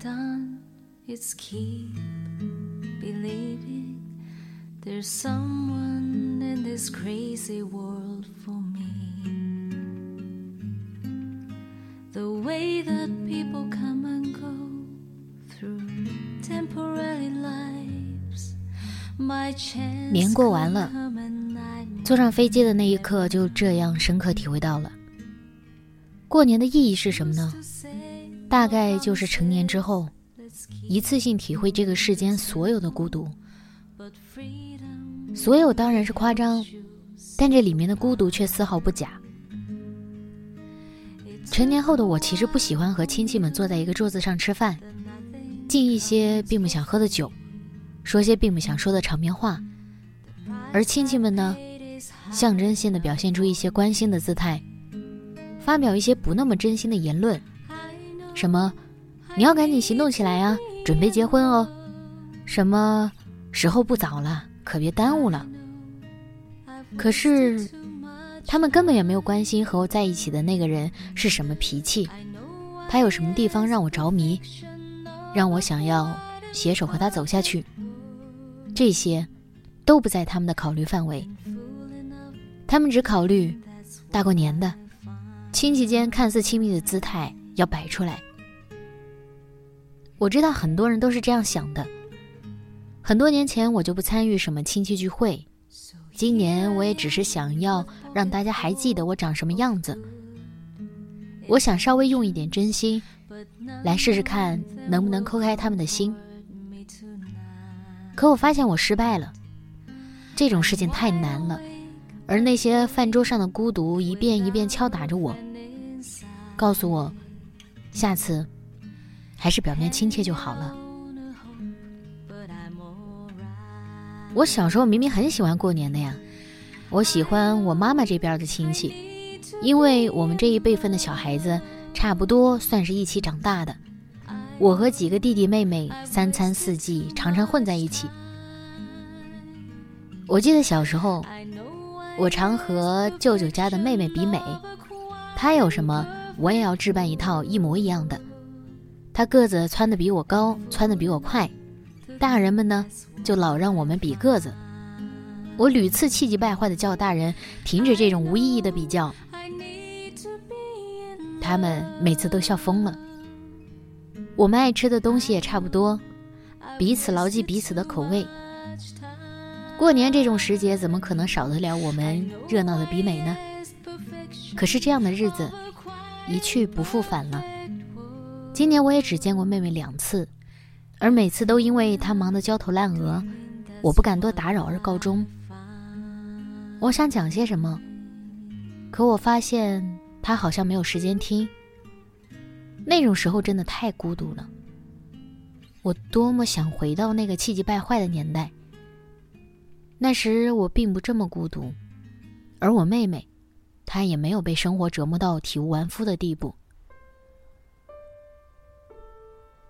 Done is keep believing there's someone in this crazy world for me. The way that people come and go through temporary lives. My chance 年过完了，坐上飞机的那一刻，就这样深刻体会到了过年的意义是什么呢？大概就是成年之后，一次性体会这个世间所有的孤独。所有当然是夸张，但这里面的孤独却丝毫不假。成年后的我其实不喜欢和亲戚们坐在一个桌子上吃饭，敬一些并不想喝的酒，说些并不想说的场面话，而亲戚们呢，象征性的表现出一些关心的姿态，发表一些不那么真心的言论。什么？你要赶紧行动起来呀，准备结婚哦。什么？时候不早了，可别耽误了。可是，他们根本也没有关心和我在一起的那个人是什么脾气，他有什么地方让我着迷，让我想要携手和他走下去。这些，都不在他们的考虑范围。他们只考虑大过年的，亲戚间看似亲密的姿态。要摆出来。我知道很多人都是这样想的。很多年前我就不参与什么亲戚聚会，今年我也只是想要让大家还记得我长什么样子。我想稍微用一点真心，来试试看能不能抠开他们的心。可我发现我失败了，这种事情太难了，而那些饭桌上的孤独一遍一遍敲打着我，告诉我。下次，还是表面亲切就好了。我小时候明明很喜欢过年的呀，我喜欢我妈妈这边的亲戚，因为我们这一辈分的小孩子差不多算是一起长大的。我和几个弟弟妹妹三餐四季常常混在一起。我记得小时候，我常和舅舅家的妹妹比美，她有什么？我也要置办一套一模一样的。他个子蹿得比我高，蹿得比我快，大人们呢就老让我们比个子。我屡次气急败坏地叫大人停止这种无意义的比较，他们每次都笑疯了。我们爱吃的东西也差不多，彼此牢记彼此的口味。过年这种时节，怎么可能少得了我们热闹的比美呢？可是这样的日子。一去不复返了。今年我也只见过妹妹两次，而每次都因为她忙得焦头烂额，我不敢多打扰而告终。我想讲些什么，可我发现她好像没有时间听。那种时候真的太孤独了。我多么想回到那个气急败坏的年代。那时我并不这么孤独，而我妹妹。他也没有被生活折磨到体无完肤的地步。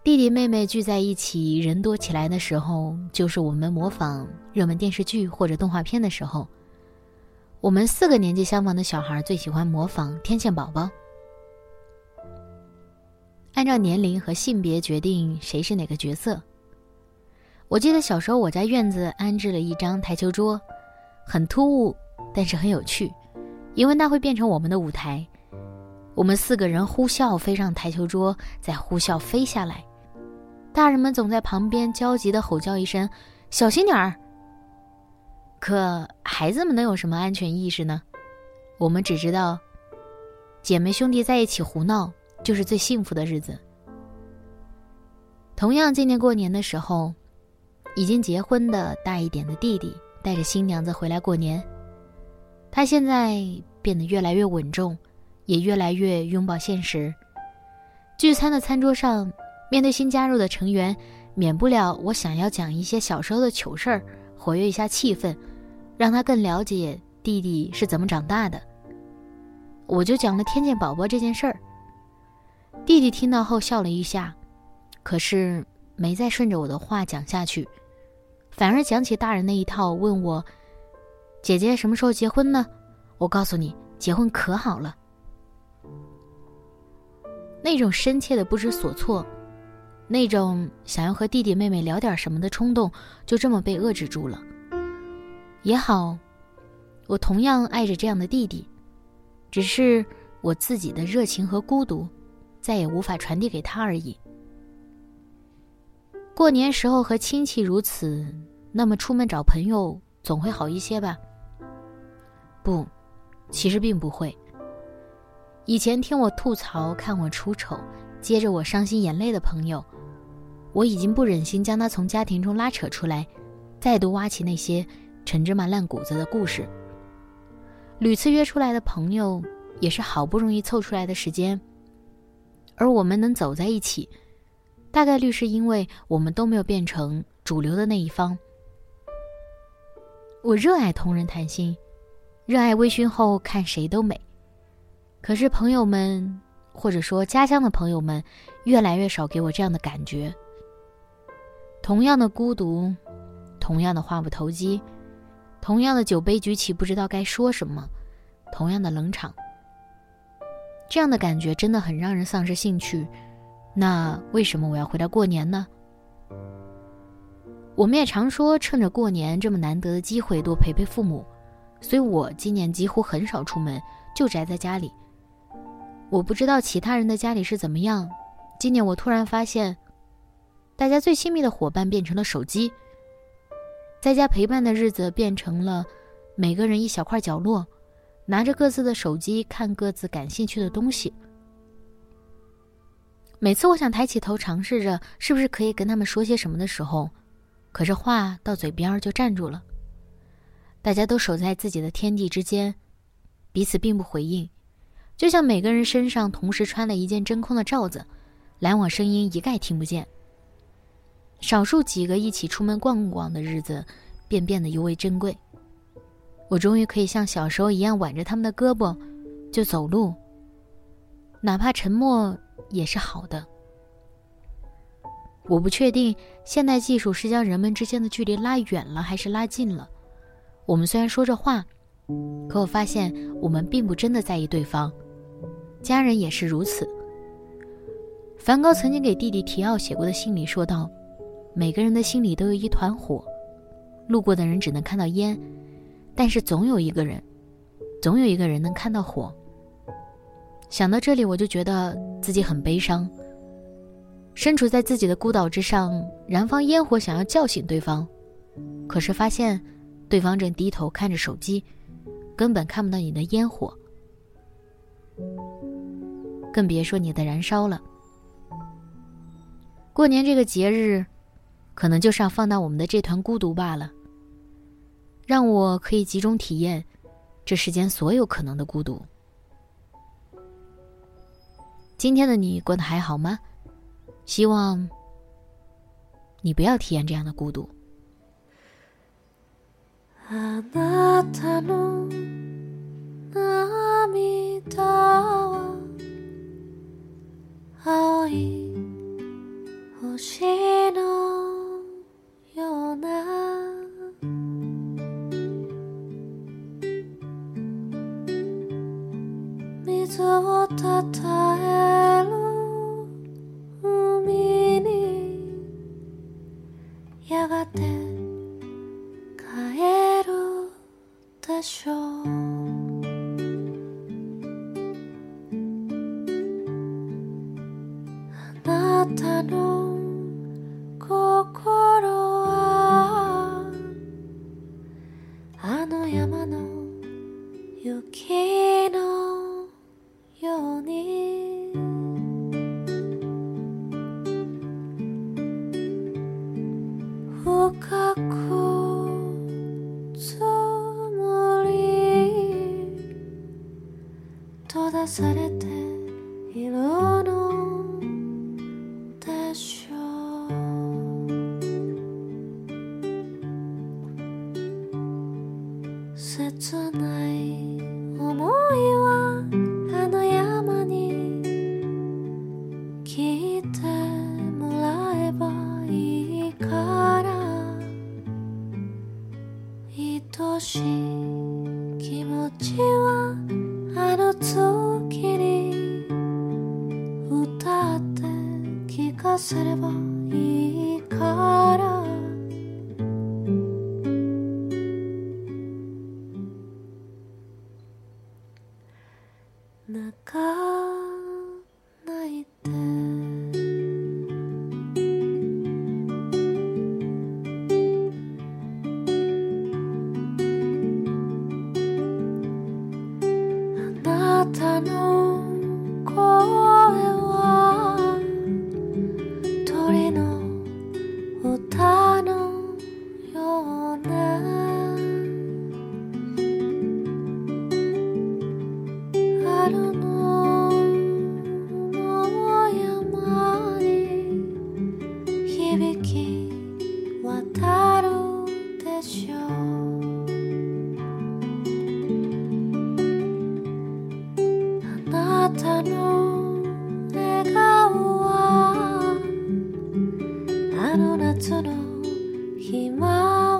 弟弟妹妹聚在一起，人多起来的时候，就是我们模仿热门电视剧或者动画片的时候。我们四个年纪相仿的小孩最喜欢模仿天线宝宝，按照年龄和性别决定谁是哪个角色。我记得小时候我家院子安置了一张台球桌，很突兀，但是很有趣。因为那会变成我们的舞台，我们四个人呼啸飞上台球桌，再呼啸飞下来。大人们总在旁边焦急的吼叫一声：“小心点儿！”可孩子们能有什么安全意识呢？我们只知道，姐妹兄弟在一起胡闹就是最幸福的日子。同样，今年过年的时候，已经结婚的大一点的弟弟带着新娘子回来过年。他现在变得越来越稳重，也越来越拥抱现实。聚餐的餐桌上，面对新加入的成员，免不了我想要讲一些小时候的糗事儿，活跃一下气氛，让他更了解弟弟是怎么长大的。我就讲了天线宝宝这件事儿。弟弟听到后笑了一下，可是没再顺着我的话讲下去，反而讲起大人那一套，问我：“姐姐什么时候结婚呢？”我告诉你，结婚可好了。那种深切的不知所措，那种想要和弟弟妹妹聊点什么的冲动，就这么被遏制住了。也好，我同样爱着这样的弟弟，只是我自己的热情和孤独。再也无法传递给他而已。过年时候和亲戚如此，那么出门找朋友总会好一些吧？不，其实并不会。以前听我吐槽、看我出丑、接着我伤心眼泪的朋友，我已经不忍心将他从家庭中拉扯出来，再度挖起那些陈芝麻烂谷子的故事。屡次约出来的朋友，也是好不容易凑出来的时间。而我们能走在一起，大概率是因为我们都没有变成主流的那一方。我热爱同人谈心，热爱微醺后看谁都美。可是朋友们，或者说家乡的朋友们，越来越少给我这样的感觉。同样的孤独，同样的话不投机，同样的酒杯举起不知道该说什么，同样的冷场。这样的感觉真的很让人丧失兴趣。那为什么我要回来过年呢？我们也常说趁着过年这么难得的机会多陪陪父母，所以我今年几乎很少出门，就宅在家里。我不知道其他人的家里是怎么样。今年我突然发现，大家最亲密的伙伴变成了手机，在家陪伴的日子变成了每个人一小块角落。拿着各自的手机看各自感兴趣的东西。每次我想抬起头尝试着是不是可以跟他们说些什么的时候，可是话到嘴边就站住了。大家都守在自己的天地之间，彼此并不回应，就像每个人身上同时穿了一件真空的罩子，来往声音一概听不见。少数几个一起出门逛逛的日子，便变得尤为珍贵。我终于可以像小时候一样挽着他们的胳膊，就走路。哪怕沉默也是好的。我不确定现代技术是将人们之间的距离拉远了还是拉近了。我们虽然说着话，可我发现我们并不真的在意对方。家人也是如此。梵高曾经给弟弟提奥写过的信里说道：“每个人的心里都有一团火，路过的人只能看到烟。”但是总有一个人，总有一个人能看到火。想到这里，我就觉得自己很悲伤。身处在自己的孤岛之上，燃放烟火，想要叫醒对方，可是发现对方正低头看着手机，根本看不到你的烟火，更别说你的燃烧了。过年这个节日，可能就是要放大我们的这团孤独罢了。让我可以集中体验这世间所有可能的孤独。今天的你过得还好吗？希望你不要体验这样的孤独。あなたの涙は青い星のような水をたたたの心はあの山の雪のように深く積もり閉ざされているしい気持ちはあの月に歌って聞かせればあの夏のひまわり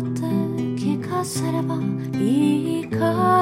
って聞かせればいいから。